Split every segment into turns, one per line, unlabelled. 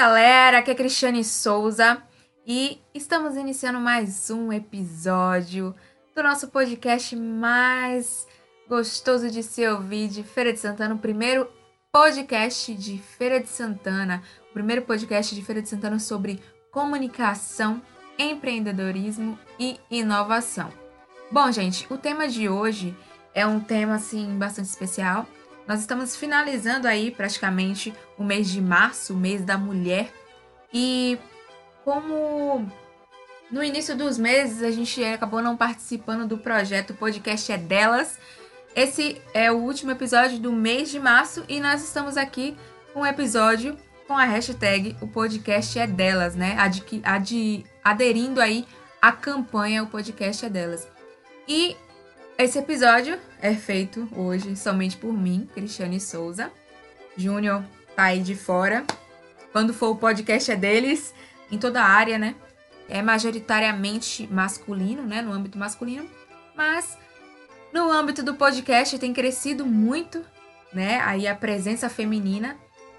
galera, aqui é Cristiane Souza e estamos iniciando mais um episódio do nosso podcast mais gostoso de se ouvir de Feira de Santana, o primeiro podcast de Feira de Santana, o primeiro podcast de Feira de Santana sobre comunicação, empreendedorismo e inovação. Bom, gente, o tema de hoje é um tema assim bastante especial nós estamos finalizando aí praticamente o mês de março, o mês da mulher. E como no início dos meses a gente acabou não participando do projeto o Podcast é Delas, esse é o último episódio do mês de março e nós estamos aqui com um episódio com a hashtag o podcast é delas, né? Ad, ad, aderindo aí à campanha o podcast é delas. E esse episódio é feito hoje somente por mim, Cristiane Souza. Júnior tá aí de fora. Quando for o podcast é deles, em toda a área, né? É majoritariamente masculino, né? No âmbito masculino. Mas no âmbito do podcast tem crescido muito, né? Aí a presença feminina.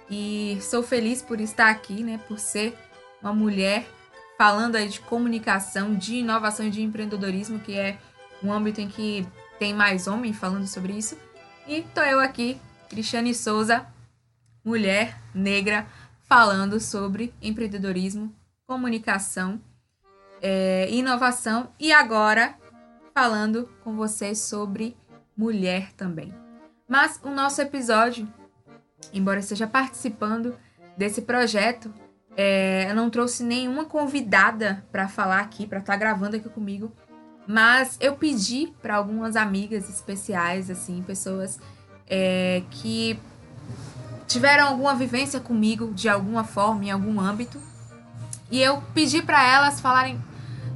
E sou feliz por estar aqui, né? Por ser uma mulher falando aí de comunicação, de inovação e de empreendedorismo, que é um âmbito em que tem mais homem falando sobre isso. E tô eu aqui, Cristiane Souza, mulher negra, falando sobre empreendedorismo, comunicação, é, inovação e agora falando com vocês sobre mulher também. Mas o nosso episódio, embora esteja participando desse projeto, é, eu não trouxe nenhuma convidada para falar aqui, para estar tá gravando aqui comigo. Mas eu pedi para algumas amigas especiais, assim, pessoas é, que tiveram alguma vivência comigo de alguma forma, em algum âmbito. E eu pedi para elas falarem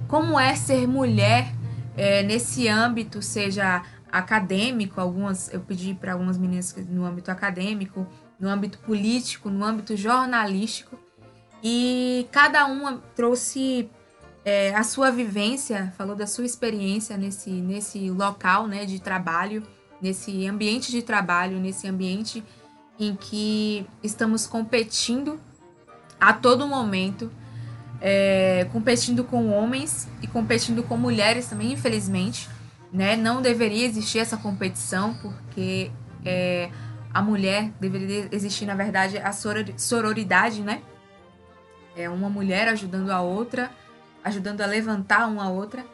como é ser mulher é, nesse âmbito, seja acadêmico, algumas eu pedi para algumas meninas no âmbito acadêmico, no âmbito político, no âmbito jornalístico. E cada uma trouxe é, a sua vivência, falou da sua experiência nesse, nesse local né, de trabalho, nesse ambiente de trabalho, nesse ambiente em que estamos competindo a todo momento, é, competindo com homens e competindo com mulheres também, infelizmente. Né? Não deveria existir essa competição, porque é, a mulher deveria existir, na verdade, a sororidade, né? É uma mulher ajudando a outra ajudando a levantar uma a outra.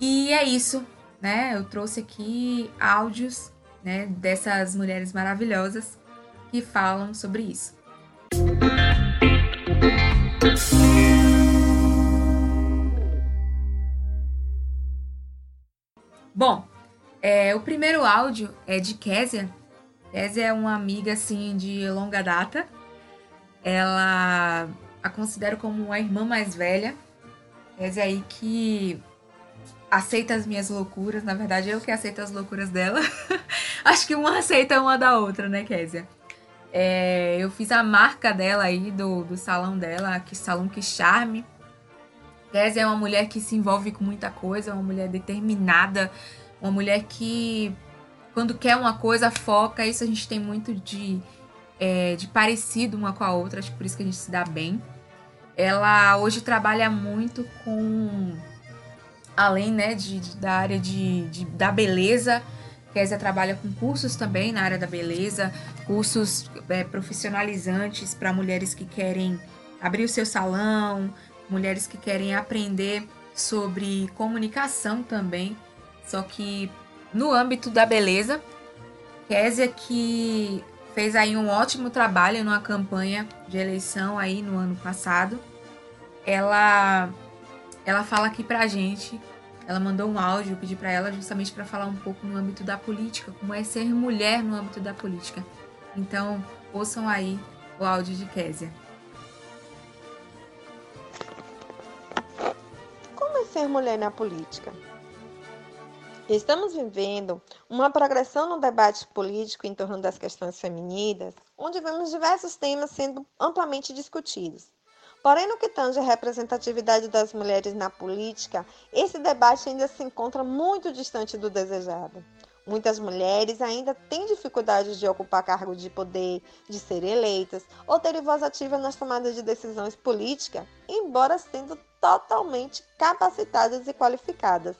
E é isso, né? Eu trouxe aqui áudios, né, dessas mulheres maravilhosas que falam sobre isso. Bom, é, o primeiro áudio é de Késia. Késia é uma amiga assim de longa data. Ela a considero como uma irmã mais velha. Kézia aí que aceita as minhas loucuras. Na verdade, eu que aceito as loucuras dela. Acho que uma aceita uma da outra, né, Kézia? É, eu fiz a marca dela aí, do, do salão dela, que salão que charme. Kézia é uma mulher que se envolve com muita coisa, uma mulher determinada, uma mulher que, quando quer uma coisa, foca. Isso a gente tem muito de, é, de parecido uma com a outra, acho que por isso que a gente se dá bem. Ela hoje trabalha muito com além né, de, de da área de, de, da beleza. Kézia trabalha com cursos também na área da beleza, cursos é, profissionalizantes para mulheres que querem abrir o seu salão, mulheres que querem aprender sobre comunicação também, só que no âmbito da beleza. Kézia que fez aí um ótimo trabalho numa campanha de eleição aí no ano passado. Ela ela fala aqui pra gente, ela mandou um áudio, eu pedi para ela justamente para falar um pouco no âmbito da política, como é ser mulher no âmbito da política. Então, ouçam aí o áudio de Késia.
Como é ser mulher na política? Estamos vivendo uma progressão no debate político em torno das questões femininas, onde vemos diversos temas sendo amplamente discutidos. Porém, no que tange a representatividade das mulheres na política, esse debate ainda se encontra muito distante do desejado. Muitas mulheres ainda têm dificuldade de ocupar cargo de poder, de serem eleitas ou terem voz ativa nas tomadas de decisões políticas, embora sendo totalmente capacitadas e qualificadas.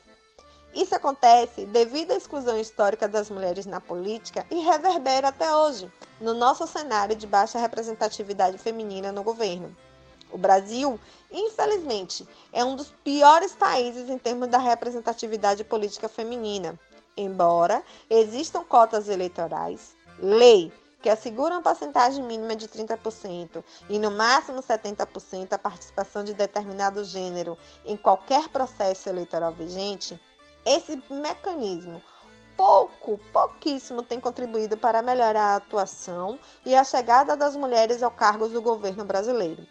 Isso acontece devido à exclusão histórica das mulheres na política e reverbera até hoje no nosso cenário de baixa representatividade feminina no governo. O Brasil, infelizmente, é um dos piores países em termos da representatividade política feminina embora existam cotas eleitorais, lei que assegura uma porcentagem mínima de 30% e no máximo 70% a participação de determinado gênero em qualquer processo eleitoral vigente, esse mecanismo pouco, pouquíssimo tem contribuído para melhorar a atuação e a chegada das mulheres ao cargos do governo brasileiro.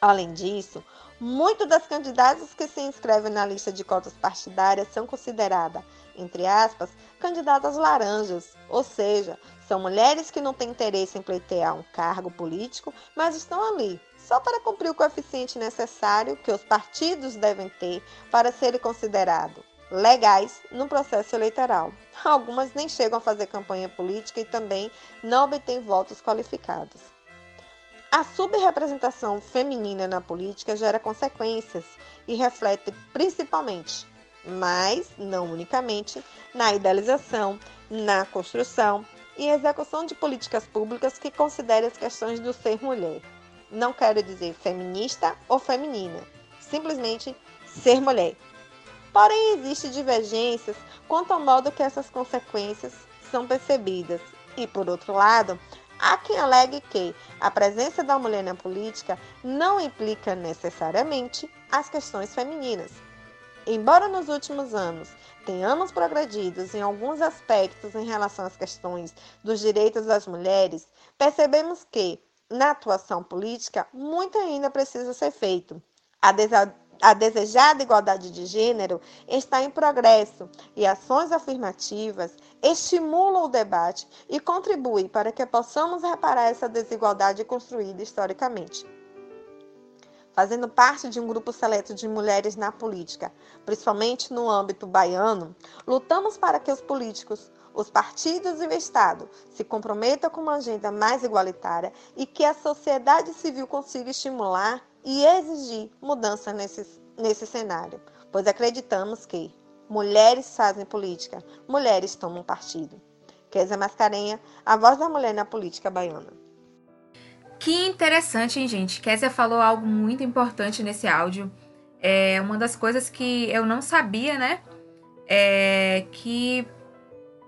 Além disso, muitas das candidatas que se inscrevem na lista de cotas partidárias são consideradas entre aspas, candidatas laranjas, ou seja, são mulheres que não têm interesse em pleitear um cargo político, mas estão ali só para cumprir o coeficiente necessário que os partidos devem ter para serem considerados legais no processo eleitoral. Algumas nem chegam a fazer campanha política e também não obtêm votos qualificados. A subrepresentação feminina na política gera consequências e reflete principalmente mas não unicamente, na idealização, na construção e execução de políticas públicas que considerem as questões do ser mulher. Não quero dizer feminista ou feminina, simplesmente ser mulher. Porém, existem divergências quanto ao modo que essas consequências são percebidas. E, por outro lado, há quem alegue que a presença da mulher na política não implica necessariamente as questões femininas, Embora nos últimos anos tenhamos progredido em alguns aspectos em relação às questões dos direitos das mulheres, percebemos que, na atuação política, muito ainda precisa ser feito. A, a desejada igualdade de gênero está em progresso e ações afirmativas estimulam o debate e contribuem para que possamos reparar essa desigualdade construída historicamente. Fazendo parte de um grupo seleto de mulheres na política, principalmente no âmbito baiano, lutamos para que os políticos, os partidos e o Estado se comprometam com uma agenda mais igualitária e que a sociedade civil consiga estimular e exigir mudança nesse, nesse cenário, pois acreditamos que mulheres fazem política, mulheres tomam partido. Kézia Mascarenha, a voz da mulher na política baiana.
Que interessante, hein, gente? Kézia falou algo muito importante nesse áudio. É uma das coisas que eu não sabia, né? É que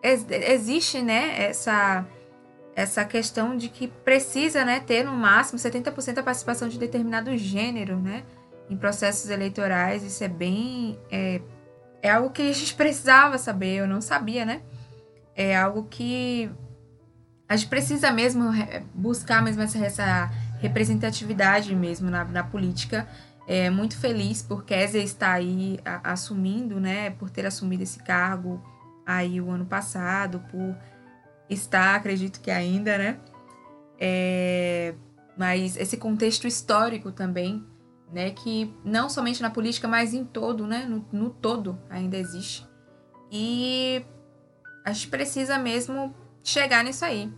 ex existe, né, essa essa questão de que precisa, né, ter no máximo 70% a participação de determinado gênero, né, em processos eleitorais. Isso é bem é, é algo que a gente precisava saber, eu não sabia, né? É algo que a gente precisa mesmo buscar mesmo essa, essa representatividade mesmo na, na política. É muito feliz por Kézia estar aí a, assumindo, né, por ter assumido esse cargo aí o ano passado, por estar, acredito que ainda, né, é, mas esse contexto histórico também, né, que não somente na política, mas em todo, né, no, no todo ainda existe. E a gente precisa mesmo chegar nisso aí.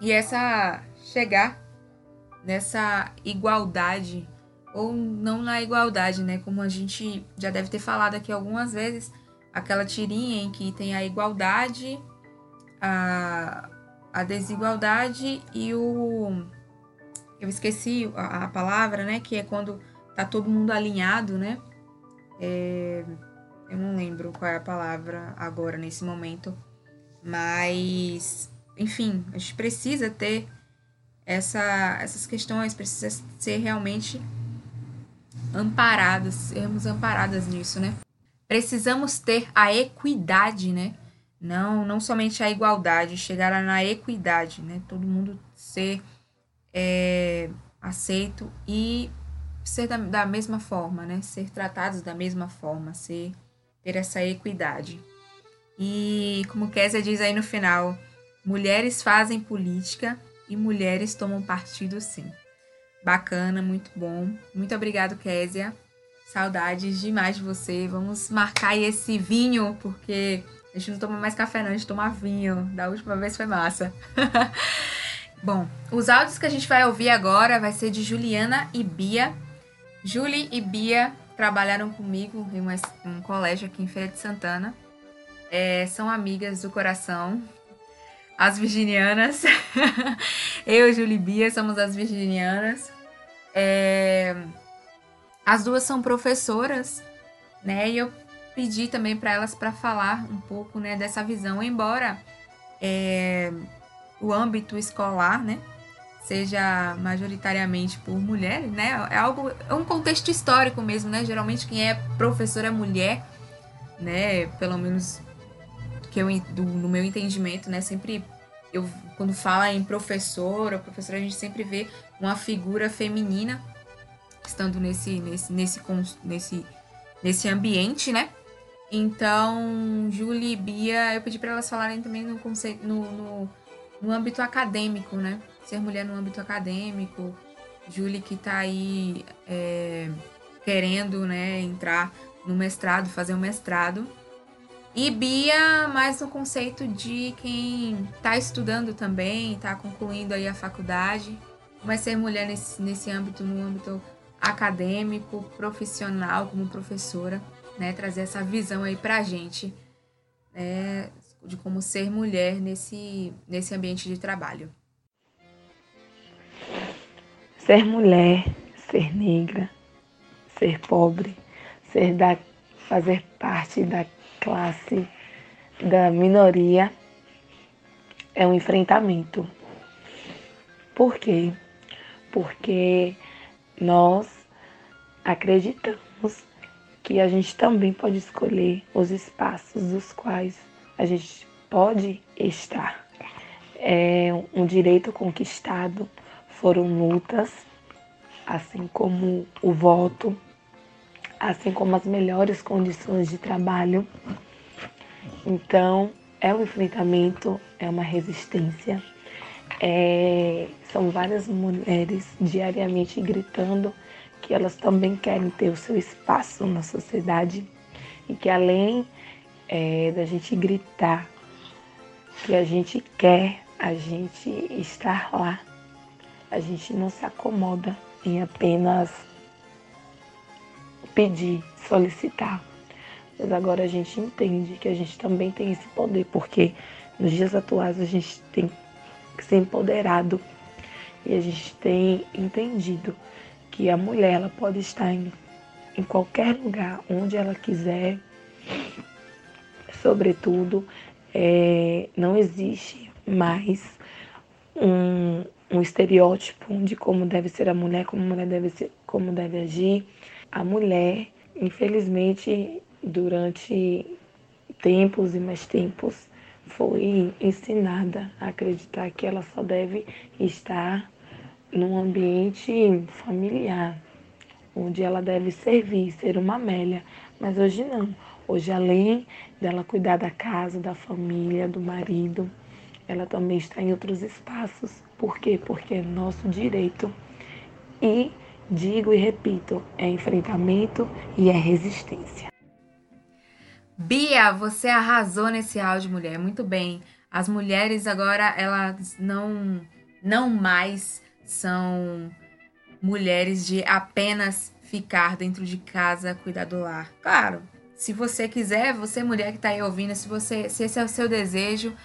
E essa chegar nessa igualdade ou não na igualdade, né? Como a gente já deve ter falado aqui algumas vezes, aquela tirinha em que tem a igualdade, a, a desigualdade e o eu esqueci a, a palavra, né? Que é quando tá todo mundo alinhado, né? É, eu não lembro qual é a palavra agora nesse momento, mas enfim, a gente precisa ter essa, essas questões, precisa ser realmente amparadas, sermos amparadas nisso, né? Precisamos ter a equidade, né? Não, não somente a igualdade, chegar na equidade, né? Todo mundo ser é, aceito e ser da, da mesma forma, né? Ser tratados da mesma forma, ser ter essa equidade. E como Kézia diz aí no final, mulheres fazem política e mulheres tomam partido sim. Bacana, muito bom. Muito obrigado, Késia. Saudades demais de você. Vamos marcar esse vinho, porque A gente não toma mais café, não, a gente toma vinho. Da última vez foi massa. Bom, os áudios que a gente vai ouvir agora vai ser de Juliana e Bia. Julie e Bia trabalharam comigo em um colégio aqui em Feira de Santana. É, são amigas do coração. As virginianas. Eu Julie e Bia somos as virginianas. É, as duas são professoras, né? E eu pedi também para elas para falar um pouco, né, dessa visão, embora é, o âmbito escolar, né, seja majoritariamente por mulheres, né? É algo, é um contexto histórico mesmo, né? Geralmente quem é professora é mulher, né? Pelo menos que eu do, no meu entendimento, né? Sempre eu quando fala em professora, professora a gente sempre vê uma figura feminina estando nesse nesse nesse nesse nesse ambiente, né? Então, Julie e Bia, eu pedi para elas falarem também no conceito no, no, no âmbito acadêmico, né? Ser mulher no âmbito acadêmico. Julie que está aí é, querendo, né, entrar no mestrado, fazer um mestrado. E Bia, mais no conceito de quem está estudando também, está concluindo aí a faculdade, mas ser mulher nesse, nesse âmbito, no âmbito acadêmico, profissional, como professora, né? Trazer essa visão aí pra gente, né? De como ser mulher nesse, nesse ambiente de trabalho.
Ser mulher, ser negra, ser pobre, ser da, fazer parte da classe da minoria é um enfrentamento. Por quê? Porque nós acreditamos que a gente também pode escolher os espaços dos quais a gente pode estar. É um direito conquistado, foram lutas, assim como o voto, assim como as melhores condições de trabalho. Então, é um enfrentamento, é uma resistência. É, são várias mulheres diariamente gritando que elas também querem ter o seu espaço na sociedade e que além é, da gente gritar que a gente quer, a gente estar lá, a gente não se acomoda em apenas pedir, solicitar. Mas agora a gente entende que a gente também tem esse poder, porque nos dias atuais a gente tem que ser empoderado e a gente tem entendido que a mulher ela pode estar em, em qualquer lugar onde ela quiser, sobretudo é, não existe mais um, um estereótipo de como deve ser a mulher, como a mulher deve ser, como deve agir. A mulher, infelizmente, durante tempos e mais tempos, foi ensinada a acreditar que ela só deve estar num ambiente familiar, onde ela deve servir, ser uma Amélia. Mas hoje não. Hoje, além dela cuidar da casa, da família, do marido, ela também está em outros espaços. Por quê? Porque é nosso direito. E digo e repito, é enfrentamento e é resistência.
Bia, você arrasou nesse áudio, mulher. Muito bem. As mulheres agora, elas não, não mais são mulheres de apenas ficar dentro de casa, cuidar do lar. Claro, se você quiser, você mulher que está aí ouvindo, se você, se esse é o seu desejo,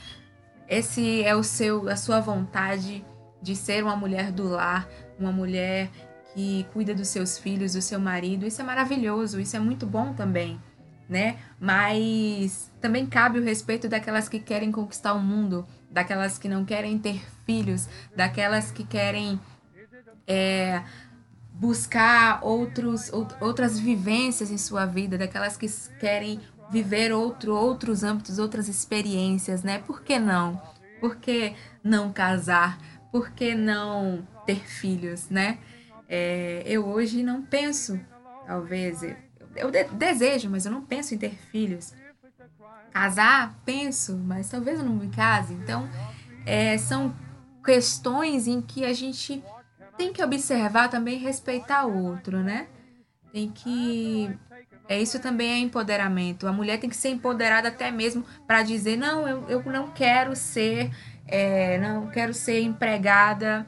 esse é o seu, a sua vontade de ser uma mulher do lar, uma mulher que cuida dos seus filhos, do seu marido, isso é maravilhoso, isso é muito bom também, né? Mas também cabe o respeito daquelas que querem conquistar o mundo, daquelas que não querem ter filhos, daquelas que querem é, buscar outros, outras vivências em sua vida, daquelas que querem viver outro, outros âmbitos, outras experiências, né? Por que não? Por que não casar? Por que não ter filhos, né? É, eu hoje não penso, talvez, eu, eu de, desejo, mas eu não penso em ter filhos. Casar, penso, mas talvez eu não me case. Então, é, são questões em que a gente tem que observar também respeitar o outro, né? Tem que É isso também é empoderamento. A mulher tem que ser empoderada até mesmo para dizer não, eu, eu não quero ser, é, não quero ser empregada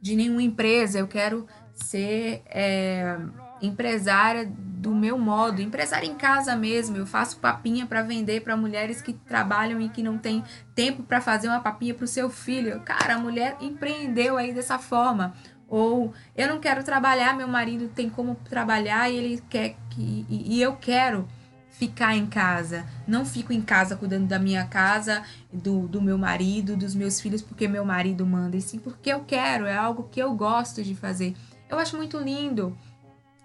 de nenhuma empresa. Eu quero ser é, empresária do meu modo, empresária em casa mesmo. Eu faço papinha para vender para mulheres que trabalham e que não têm tempo para fazer uma papinha para o seu filho. Cara, a mulher empreendeu aí dessa forma. Ou eu não quero trabalhar, meu marido tem como trabalhar e ele quer que e, e eu quero ficar em casa. Não fico em casa cuidando da minha casa, do, do meu marido, dos meus filhos, porque meu marido manda, e sim porque eu quero, é algo que eu gosto de fazer. Eu acho muito lindo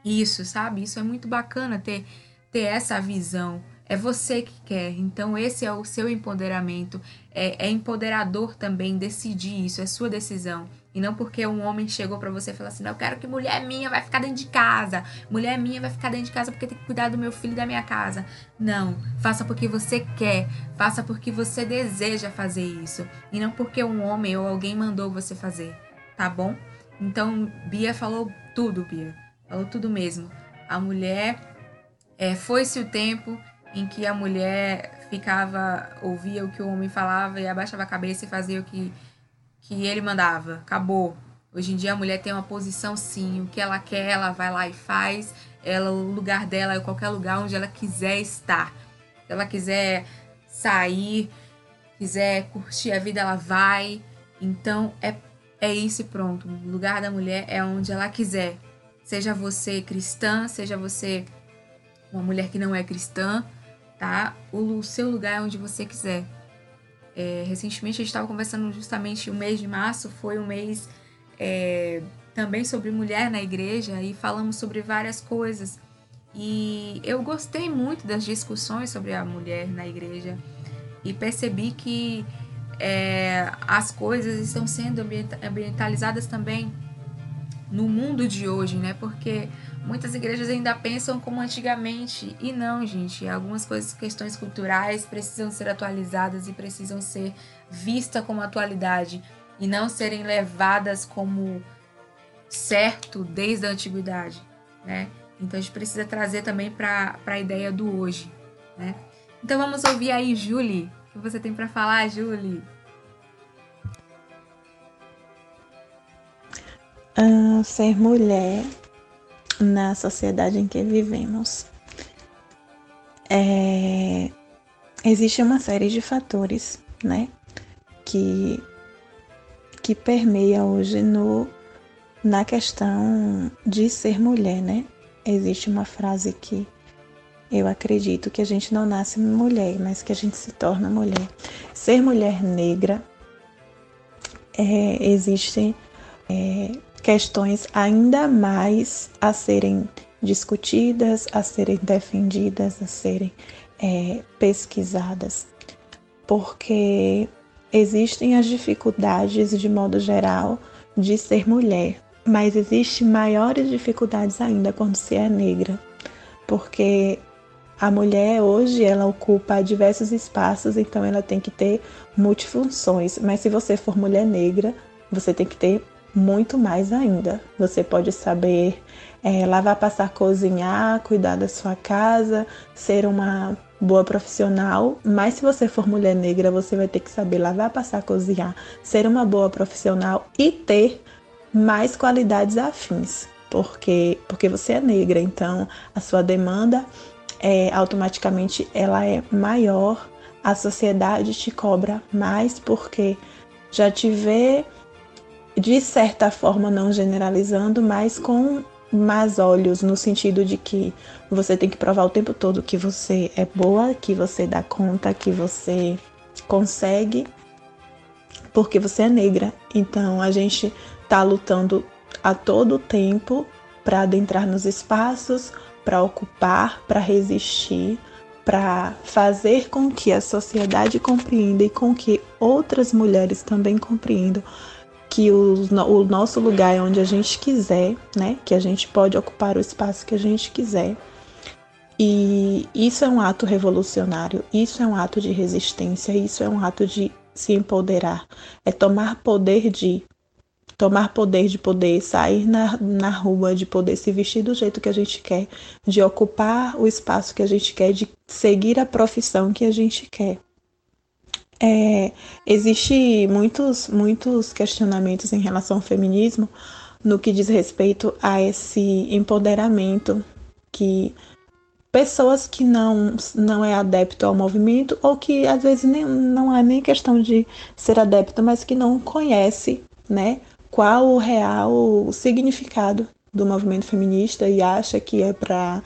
isso, sabe? Isso é muito bacana ter, ter essa visão. É você que quer, então esse é o seu empoderamento. É, é empoderador também decidir isso, é sua decisão. E não porque um homem chegou para você e falou assim: não, eu quero que mulher minha vai ficar dentro de casa. Mulher minha vai ficar dentro de casa porque tem que cuidar do meu filho e da minha casa. Não. Faça porque você quer. Faça porque você deseja fazer isso. E não porque um homem ou alguém mandou você fazer. Tá bom? Então, Bia falou tudo, Bia. Falou tudo mesmo. A mulher. É, Foi-se o tempo em que a mulher ficava, ouvia o que o homem falava e abaixava a cabeça e fazia o que, que ele mandava. Acabou. Hoje em dia a mulher tem uma posição sim, o que ela quer, ela vai lá e faz. Ela, o lugar dela é qualquer lugar onde ela quiser estar. Se ela quiser sair, quiser curtir a vida, ela vai. Então é é isso e pronto. O lugar da mulher é onde ela quiser. Seja você cristã, seja você uma mulher que não é cristã, tá? O seu lugar é onde você quiser. É, recentemente a gente estava conversando justamente o mês de março foi um mês é, também sobre mulher na igreja e falamos sobre várias coisas. E eu gostei muito das discussões sobre a mulher na igreja e percebi que é, as coisas estão sendo ambientalizadas também no mundo de hoje, né? Porque muitas igrejas ainda pensam como antigamente e não, gente. Algumas coisas, questões culturais precisam ser atualizadas e precisam ser vistas como atualidade e não serem levadas como certo desde a antiguidade, né? Então a gente precisa trazer também para a ideia do hoje, né? Então vamos ouvir aí, Julie, que você tem para falar, Julie?
Uh, ser mulher na sociedade em que vivemos. É, existe uma série de fatores, né, que que permeia hoje no na questão de ser mulher, né? Existe uma frase que eu acredito que a gente não nasce mulher, mas que a gente se torna mulher. Ser mulher negra, é, é, questões ainda mais a serem discutidas, a serem defendidas, a serem é, pesquisadas, porque existem as dificuldades de modo geral de ser mulher, mas existem maiores dificuldades ainda quando se é negra, porque a mulher hoje ela ocupa diversos espaços, então ela tem que ter multifunções. Mas se você for mulher negra, você tem que ter muito mais ainda. Você pode saber é, lavar, passar, cozinhar, cuidar da sua casa, ser uma boa profissional, mas se você for mulher negra, você vai ter que saber lavar, passar, cozinhar, ser uma boa profissional e ter mais qualidades afins, porque porque você é negra, então a sua demanda é, automaticamente ela é maior, a sociedade te cobra mais porque já te vê de certa forma não generalizando, mas com mais olhos no sentido de que você tem que provar o tempo todo que você é boa, que você dá conta, que você consegue, porque você é negra. Então a gente tá lutando a todo tempo para adentrar nos espaços, para ocupar, para resistir, para fazer com que a sociedade compreenda e com que outras mulheres também compreendam que o, o nosso lugar é onde a gente quiser, né? Que a gente pode ocupar o espaço que a gente quiser. E isso é um ato revolucionário, isso é um ato de resistência, isso é um ato de se empoderar, é tomar poder de tomar poder, de poder sair na, na rua, de poder se vestir do jeito que a gente quer, de ocupar o espaço que a gente quer, de seguir a profissão que a gente quer. É, existe muitos, muitos questionamentos em relação ao feminismo no que diz respeito a esse empoderamento que pessoas que não não é adepto ao movimento ou que às vezes nem, não é nem questão de ser adepto, mas que não conhece, né, qual o real significado do movimento feminista e acha que é para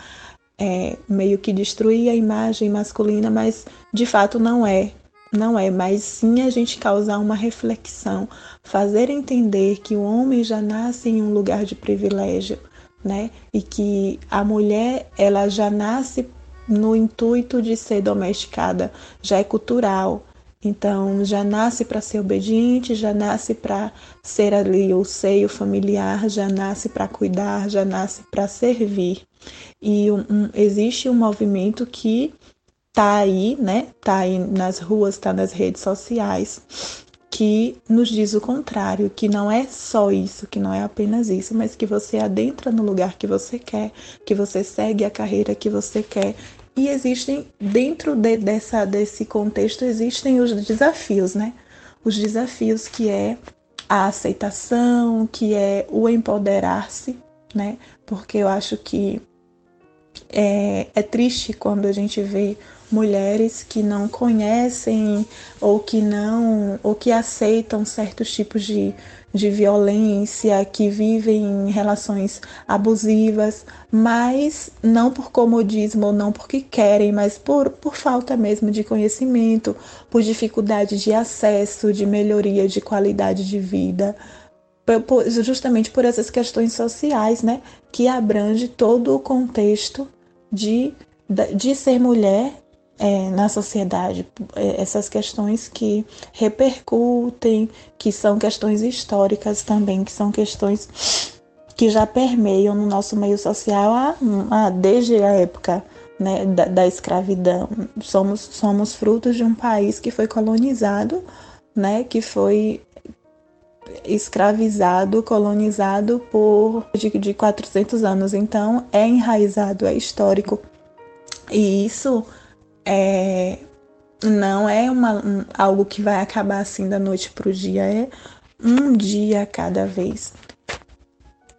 é, meio que destruir a imagem masculina, mas de fato não é. Não é, mas sim a gente causar uma reflexão, fazer entender que o homem já nasce em um lugar de privilégio, né? E que a mulher ela já nasce no intuito de ser domesticada, já é cultural. Então, já nasce para ser obediente, já nasce para ser ali o seio familiar, já nasce para cuidar, já nasce para servir. E um, um, existe um movimento que tá aí, né? Tá aí nas ruas, tá nas redes sociais, que nos diz o contrário, que não é só isso, que não é apenas isso, mas que você adentra no lugar que você quer, que você segue a carreira que você quer e existem, dentro de, dessa, desse contexto, existem os desafios, né? Os desafios que é a aceitação, que é o empoderar-se, né? Porque eu acho que é, é triste quando a gente vê mulheres que não conhecem ou que não ou que aceitam certos tipos de, de violência, que vivem em relações abusivas, mas não por comodismo ou não porque querem, mas por, por falta mesmo de conhecimento, por dificuldade de acesso, de melhoria de qualidade de vida, justamente por essas questões sociais, né, que abrange todo o contexto de, de ser mulher é, na sociedade, é, essas questões que repercutem, que são questões históricas também, que são questões que já permeiam no nosso meio social a, a, desde a época né, da, da, escravidão. Somos, somos frutos de um país que foi colonizado, né, que foi escravizado, colonizado por de, de 400 anos. Então, é enraizado, é histórico. E isso é, não é uma, um, algo que vai acabar assim da noite para o dia, é um dia a cada vez.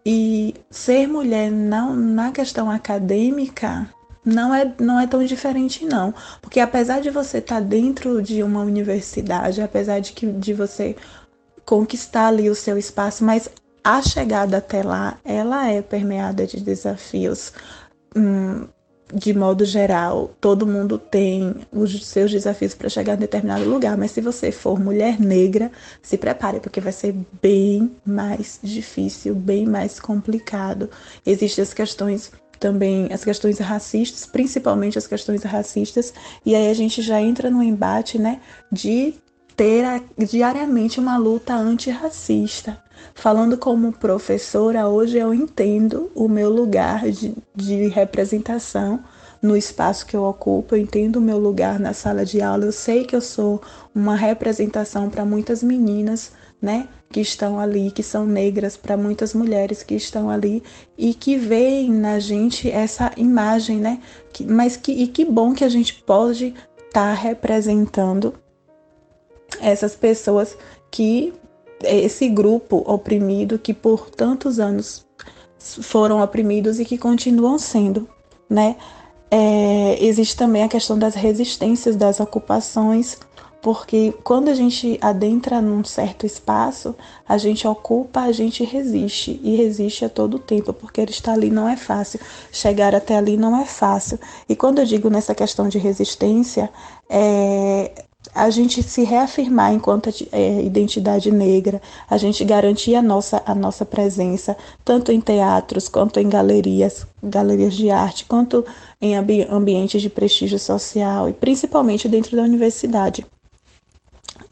E ser mulher não, na questão acadêmica não é, não é tão diferente, não. Porque apesar de você estar tá dentro de uma universidade, apesar de, que, de você conquistar ali o seu espaço, mas a chegada até lá, ela é permeada de desafios. Hum, de modo geral, todo mundo tem os seus desafios para chegar em determinado lugar, mas se você for mulher negra, se prepare, porque vai ser bem mais difícil, bem mais complicado. Existem as questões também, as questões racistas, principalmente as questões racistas, e aí a gente já entra no embate, né, de ter a, diariamente uma luta antirracista. Falando como professora, hoje eu entendo o meu lugar de, de representação no espaço que eu ocupo, eu entendo o meu lugar na sala de aula, eu sei que eu sou uma representação para muitas meninas, né, que estão ali, que são negras, para muitas mulheres que estão ali e que veem na gente essa imagem, né, que, mas que, e que bom que a gente pode estar tá representando essas pessoas que esse grupo oprimido que por tantos anos foram oprimidos e que continuam sendo, né? É, existe também a questão das resistências das ocupações, porque quando a gente adentra num certo espaço, a gente ocupa, a gente resiste e resiste a todo tempo, porque estar ali não é fácil, chegar até ali não é fácil. E quando eu digo nessa questão de resistência, é, a gente se reafirmar enquanto é, identidade negra, a gente garantir a nossa, a nossa presença, tanto em teatros, quanto em galerias, galerias de arte, quanto em ambi ambientes de prestígio social e principalmente dentro da universidade.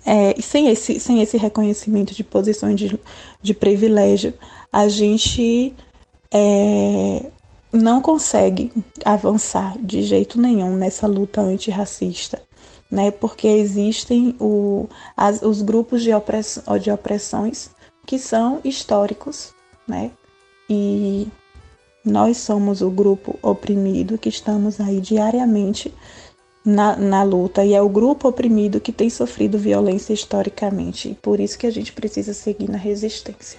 É, sem esse, sem esse reconhecimento de posições de, de privilégio, a gente é, não consegue avançar de jeito nenhum nessa luta antirracista né? Porque existem o, as, os grupos de, opress, de opressões que são históricos, né? E nós somos o grupo oprimido que estamos aí diariamente na, na luta e é o grupo oprimido que tem sofrido violência historicamente. E por isso que a gente precisa seguir na resistência.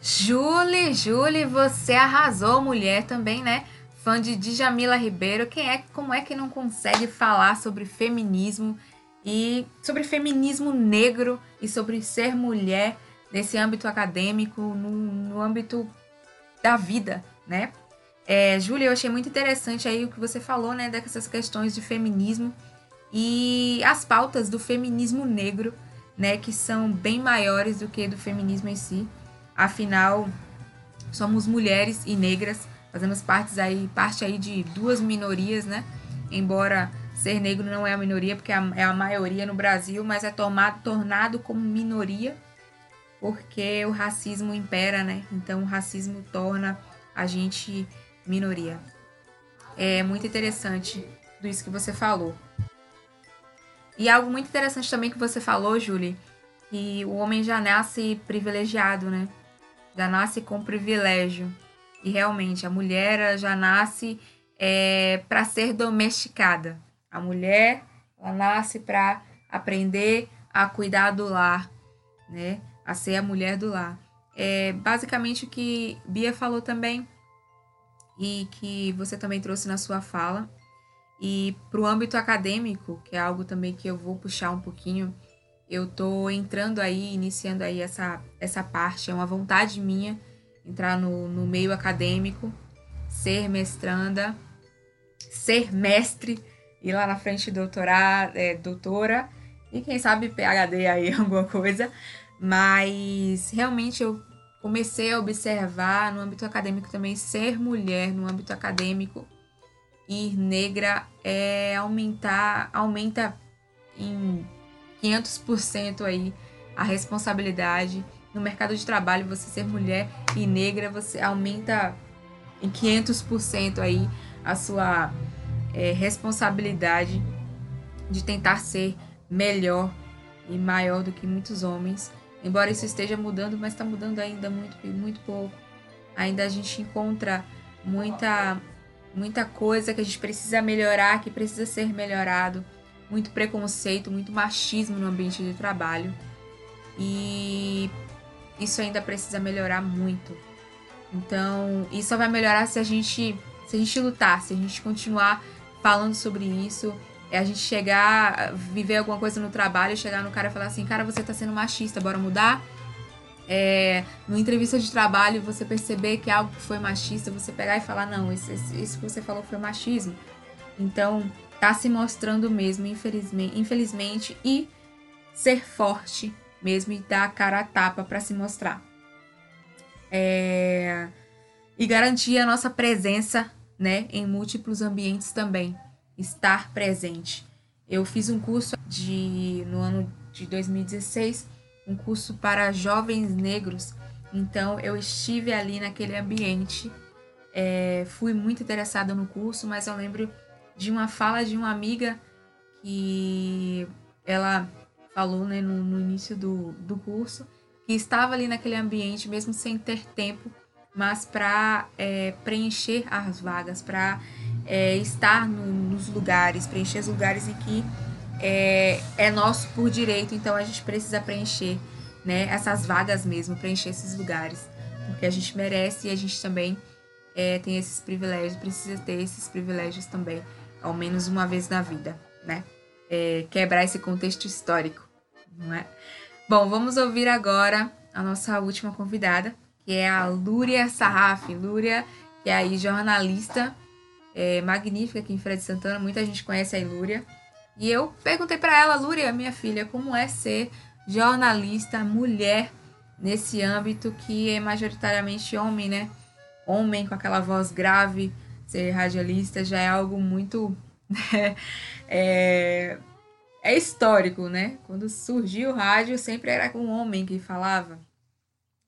Julie, Julie, você arrasou, mulher também, né? Fã de Djamila Ribeiro. Quem é, como é que não consegue falar sobre feminismo e sobre feminismo negro e sobre ser mulher nesse âmbito acadêmico, no, no âmbito da vida, né? É, Júlia, eu achei muito interessante aí o que você falou, né, dessas questões de feminismo e as pautas do feminismo negro, né, que são bem maiores do que do feminismo em si. Afinal, somos mulheres e negras, fazemos parte aí, parte aí de duas minorias, né? Embora ser negro não é a minoria, porque é a maioria no Brasil, mas é tomado, tornado como minoria porque o racismo impera, né? Então o racismo torna a gente minoria. É muito interessante tudo isso que você falou. E algo muito interessante também que você falou, Julie, que o homem já nasce privilegiado, né? Já nasce com privilégio. E realmente, a mulher já nasce é, para ser domesticada. A mulher, ela nasce para aprender a cuidar do lar, né? a ser a mulher do lar. É basicamente o que Bia falou também e que você também trouxe na sua fala. E para o âmbito acadêmico, que é algo também que eu vou puxar um pouquinho, eu tô entrando aí, iniciando aí essa, essa parte, é uma vontade minha entrar no, no meio acadêmico, ser mestranda, ser mestre, ir lá na frente doutorar, é, doutora e quem sabe PhD aí, alguma coisa. Mas realmente eu comecei a observar no âmbito acadêmico também ser mulher no âmbito acadêmico e negra é aumentar aumenta em 500% aí a responsabilidade no mercado de trabalho você ser mulher e negra você aumenta em 500% aí a sua é, responsabilidade de tentar ser melhor e maior do que muitos homens Embora isso esteja mudando, mas está mudando ainda muito, muito pouco. Ainda a gente encontra muita, muita coisa que a gente precisa melhorar, que precisa ser melhorado. Muito preconceito, muito machismo no ambiente de trabalho. E isso ainda precisa melhorar muito. Então, isso só vai melhorar se a gente se a gente lutar, se a gente continuar falando sobre isso, é a gente chegar, viver alguma coisa no trabalho, chegar no cara e falar assim, cara, você tá sendo machista, bora mudar? É, no entrevista de trabalho, você perceber que algo foi machista, você pegar e falar, não, isso, isso que você falou foi machismo. Então, tá se mostrando mesmo, infelizmente, infelizmente e ser forte mesmo e dar a cara a tapa para se mostrar. É, e garantir a nossa presença né, em múltiplos ambientes também estar presente. Eu fiz um curso de no ano de 2016, um curso para jovens negros. Então eu estive ali naquele ambiente, é, fui muito interessada no curso, mas eu lembro de uma fala de uma amiga que ela falou né, no, no início do, do curso que estava ali naquele ambiente mesmo sem ter tempo, mas para é, preencher as vagas, para é, estar no, nos lugares, preencher os lugares em que é, é, nosso por direito, então a gente precisa preencher né, essas vagas mesmo, preencher esses lugares, porque a gente merece e a gente também é, tem esses privilégios, precisa ter esses privilégios também, ao menos uma vez na vida, né? É, quebrar esse contexto histórico, não é? Bom, vamos ouvir agora a nossa última convidada, que é a Lúria Sarraf. Lúria, que é aí jornalista é, magnífica aqui em Feira de Santana, muita gente conhece a Ilúria. E eu perguntei para ela, Lúria, minha filha, como é ser jornalista mulher nesse âmbito que é majoritariamente homem, né? Homem com aquela voz grave, ser radialista já é algo muito. Né? é, é histórico, né? Quando surgiu o rádio, sempre era com um homem que falava.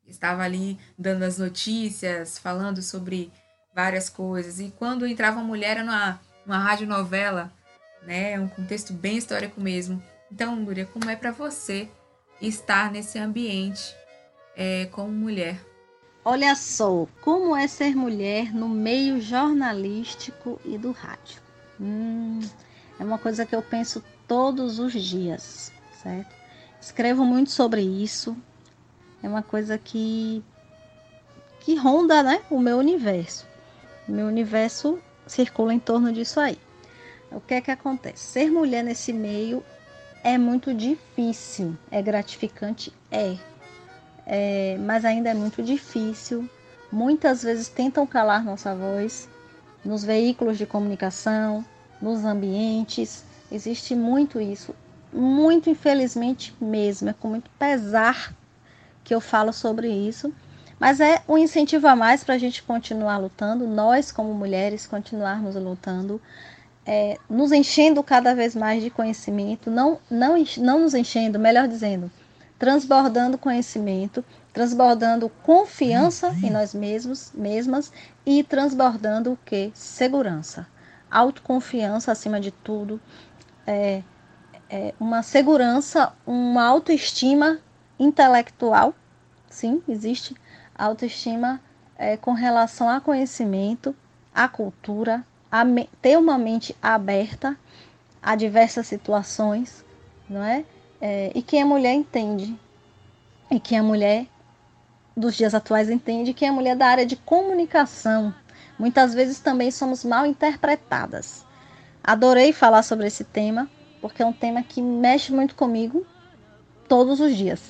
Estava ali dando as notícias, falando sobre várias coisas. E quando entrava uma mulher era numa, numa radionovela, né? Um contexto bem histórico mesmo. Então, Lúria, como é para você estar nesse ambiente é, como mulher?
Olha só, como é ser mulher no meio jornalístico e do rádio? Hum, é uma coisa que eu penso todos os dias, certo? Escrevo muito sobre isso. É uma coisa que que ronda, né, o meu universo. O meu universo circula em torno disso aí. O que é que acontece? Ser mulher nesse meio é muito difícil. É gratificante? É. é. Mas ainda é muito difícil. Muitas vezes tentam calar nossa voz nos veículos de comunicação, nos ambientes. Existe muito isso. Muito infelizmente mesmo. É com muito pesar que eu falo sobre isso. Mas é um incentivo a mais para a gente continuar lutando, nós, como mulheres, continuarmos lutando é, nos enchendo cada vez mais de conhecimento, não, não, não nos enchendo, melhor dizendo, transbordando conhecimento, transbordando confiança em nós mesmos, mesmas e transbordando o que? Segurança. Autoconfiança acima de tudo, é, é uma segurança, uma autoestima intelectual, sim, existe autoestima é, com relação a conhecimento, a cultura, a ter uma mente aberta a diversas situações, não é? é? E que a mulher entende, e que a mulher dos dias atuais entende que a mulher da área de comunicação muitas vezes também somos mal interpretadas. Adorei falar sobre esse tema, porque é um tema que mexe muito comigo todos os dias.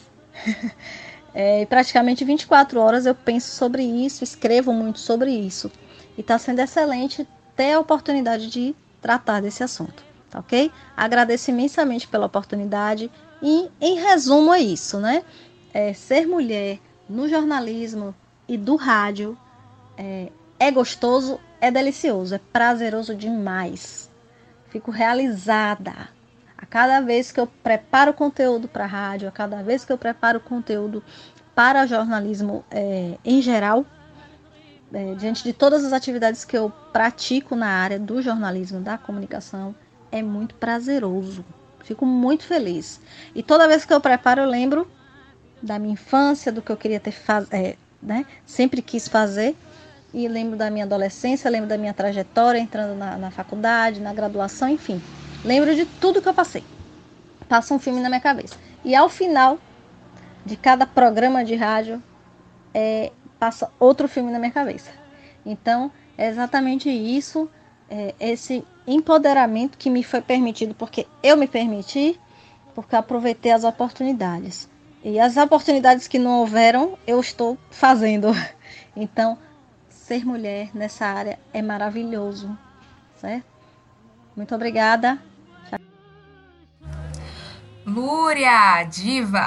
é, praticamente 24 horas eu penso sobre isso, escrevo muito sobre isso. E está sendo excelente ter a oportunidade de tratar desse assunto, tá ok? Agradeço imensamente pela oportunidade e, em resumo, é isso, né? É, ser mulher no jornalismo e do rádio é, é gostoso, é delicioso, é prazeroso demais. Fico realizada a cada vez que eu preparo conteúdo para rádio, a cada vez que eu preparo conteúdo para jornalismo é, em geral, é, diante de todas as atividades que eu pratico na área do jornalismo, da comunicação, é muito prazeroso. Fico muito feliz. E toda vez que eu preparo, eu lembro da minha infância, do que eu queria ter faz... É, né? sempre quis fazer. E lembro da minha adolescência, lembro da minha trajetória entrando na, na faculdade, na graduação, enfim. Lembro de tudo que eu passei. Passa um filme na minha cabeça. E ao final de cada programa de rádio, é, passa outro filme na minha cabeça. Então, é exatamente isso, é, esse empoderamento que me foi permitido, porque eu me permiti, porque aproveitei as oportunidades. E as oportunidades que não houveram, eu estou fazendo. Então, ser mulher nessa área é maravilhoso, certo? Muito obrigada.
Lúria, diva!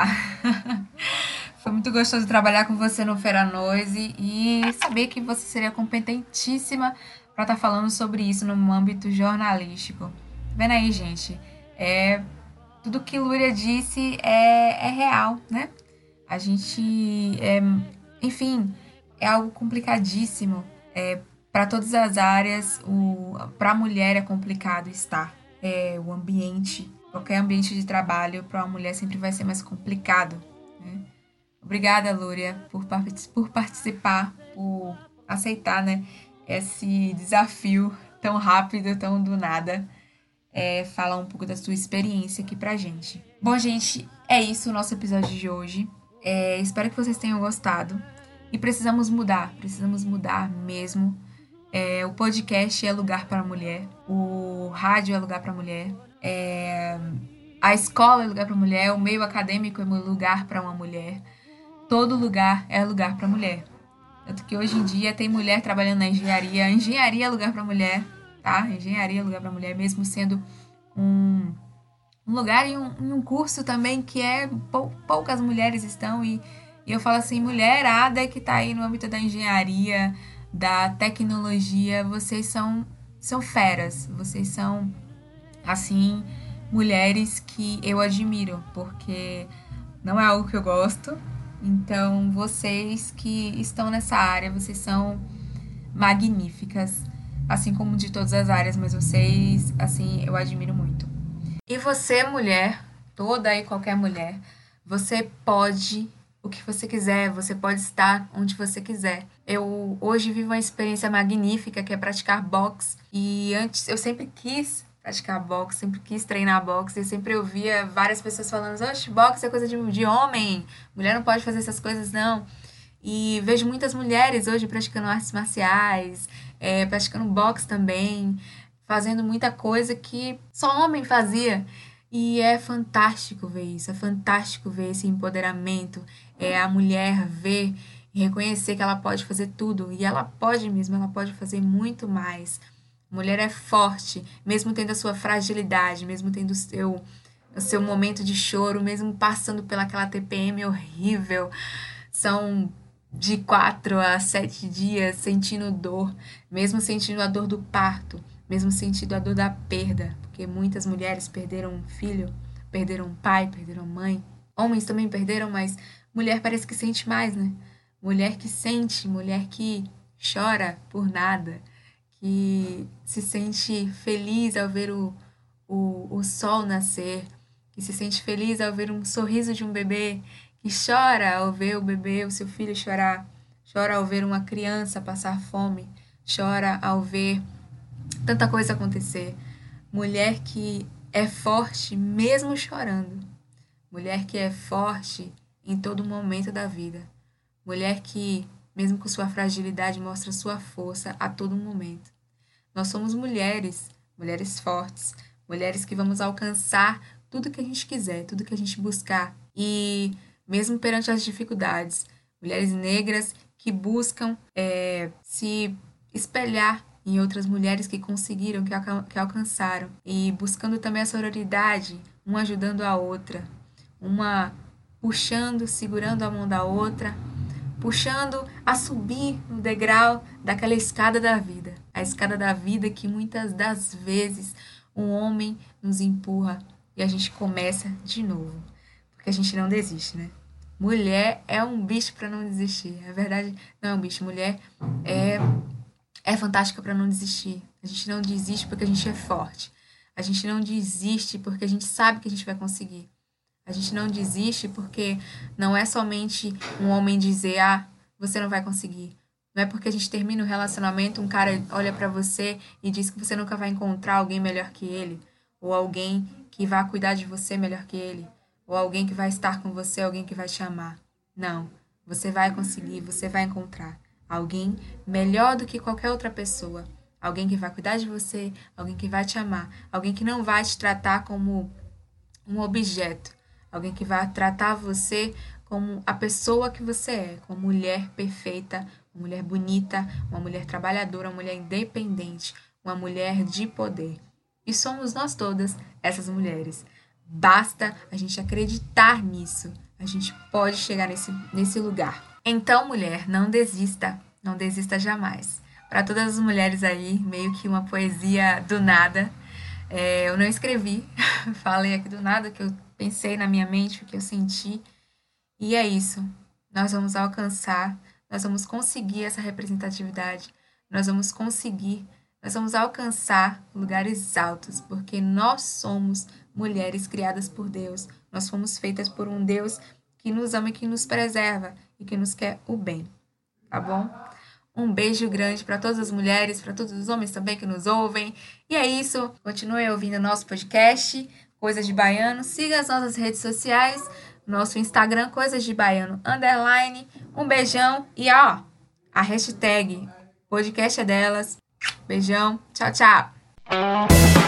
Foi muito gostoso trabalhar com você no Feira Noise e saber que você seria competentíssima para estar tá falando sobre isso no âmbito jornalístico. Tá vendo aí, gente? É, tudo que Lúria disse é, é real, né? A gente, é, enfim, é algo complicadíssimo. É, para todas as áreas, para a mulher é complicado estar. É, o ambiente, qualquer ambiente de trabalho, para uma mulher sempre vai ser mais complicado. Né? Obrigada, Lúria, por, por participar, por aceitar né, esse desafio tão rápido, tão do nada. É, falar um pouco da sua experiência aqui pra gente. Bom, gente, é isso o nosso episódio de hoje. É, espero que vocês tenham gostado. E precisamos mudar, precisamos mudar mesmo. É, o podcast é lugar para mulher, o rádio é lugar para mulher, é, a escola é lugar para mulher, o meio acadêmico é lugar para uma mulher todo lugar é lugar para mulher. Tanto que hoje em dia tem mulher trabalhando na engenharia. engenharia é lugar para mulher, tá? engenharia é lugar para mulher, mesmo sendo um, um lugar e um, um, curso também que é pou, poucas mulheres estão. E, e eu falo assim, mulherada que está aí no âmbito da engenharia, da tecnologia, vocês são, são feras. Vocês são, assim, mulheres que eu admiro, porque não é algo que eu gosto, então, vocês que estão nessa área, vocês são magníficas, assim como de todas as áreas, mas vocês, assim, eu admiro muito. E você, mulher, toda e qualquer mulher, você pode o que você quiser, você pode estar onde você quiser. Eu hoje vivo uma experiência magnífica que é praticar boxe e antes eu sempre quis praticar boxe, sempre quis treinar boxe e sempre ouvia várias pessoas falando: "Oxe, boxe é coisa de, de homem, mulher não pode fazer essas coisas não". E vejo muitas mulheres hoje praticando artes marciais, é, praticando boxe também, fazendo muita coisa que só homem fazia. E é fantástico ver isso, é fantástico ver esse empoderamento, é a mulher ver e reconhecer que ela pode fazer tudo, e ela pode mesmo, ela pode fazer muito mais. Mulher é forte, mesmo tendo a sua fragilidade, mesmo tendo o seu, o seu momento de choro, mesmo passando pelaquela TPM horrível. São de quatro a sete dias sentindo dor, mesmo sentindo a dor do parto, mesmo sentindo a dor da perda, porque muitas mulheres perderam um filho, perderam um pai, perderam mãe. Homens também perderam, mas mulher parece que sente mais, né? Mulher que sente, mulher que chora por nada, que se sente feliz ao ver o, o, o sol nascer, que se sente feliz ao ver um sorriso de um bebê, que chora ao ver o bebê, o seu filho chorar, chora ao ver uma criança passar fome, chora ao ver tanta coisa acontecer. Mulher que é forte mesmo chorando. Mulher que é forte em todo momento da vida. Mulher que, mesmo com sua fragilidade, mostra sua força a todo momento. Nós somos mulheres, mulheres fortes, mulheres que vamos alcançar tudo que a gente quiser, tudo que a gente buscar. E mesmo perante as dificuldades, mulheres negras que buscam é, se espelhar em outras mulheres que conseguiram, que, que alcançaram, e buscando também a sororidade, uma ajudando a outra, uma puxando, segurando a mão da outra, puxando a subir no degrau daquela escada da vida. A escada da vida que muitas das vezes um homem nos empurra e a gente começa de novo. Porque a gente não desiste, né? Mulher é um bicho para não desistir. É verdade, não é um bicho. Mulher é é fantástica para não desistir. A gente não desiste porque a gente é forte. A gente não desiste porque a gente sabe que a gente vai conseguir. A gente não desiste porque não é somente um homem dizer, ah, você não vai conseguir. Não é porque a gente termina o um relacionamento, um cara olha para você e diz que você nunca vai encontrar alguém melhor que ele, ou alguém que vai cuidar de você melhor que ele, ou alguém que vai estar com você, alguém que vai te amar. Não, você vai conseguir, você vai encontrar alguém melhor do que qualquer outra pessoa, alguém que vai cuidar de você, alguém que vai te amar, alguém que não vai te tratar como um objeto, alguém que vai tratar você como a pessoa que você é, como mulher perfeita, uma mulher bonita, uma mulher trabalhadora, uma mulher independente, uma mulher de poder. E somos nós todas essas mulheres. Basta a gente acreditar nisso. A gente pode chegar nesse, nesse lugar. Então, mulher, não desista, não desista jamais. Para todas as mulheres aí, meio que uma poesia do nada. É, eu não escrevi, falei aqui do nada que eu pensei na minha mente, o que eu senti. E é isso. Nós vamos alcançar, nós vamos conseguir essa representatividade, nós vamos conseguir, nós vamos alcançar lugares altos, porque nós somos mulheres criadas por Deus. Nós fomos feitas por um Deus que nos ama e que nos preserva e que nos quer o bem, tá bom? Um beijo grande para todas as mulheres, para todos os homens também que nos ouvem. E é isso. Continue ouvindo nosso podcast, Coisas de Baiano. Siga as nossas redes sociais, nosso Instagram, Coisas de Baiano, underline. Um beijão e ó, a hashtag podcast é delas. Beijão. Tchau, tchau.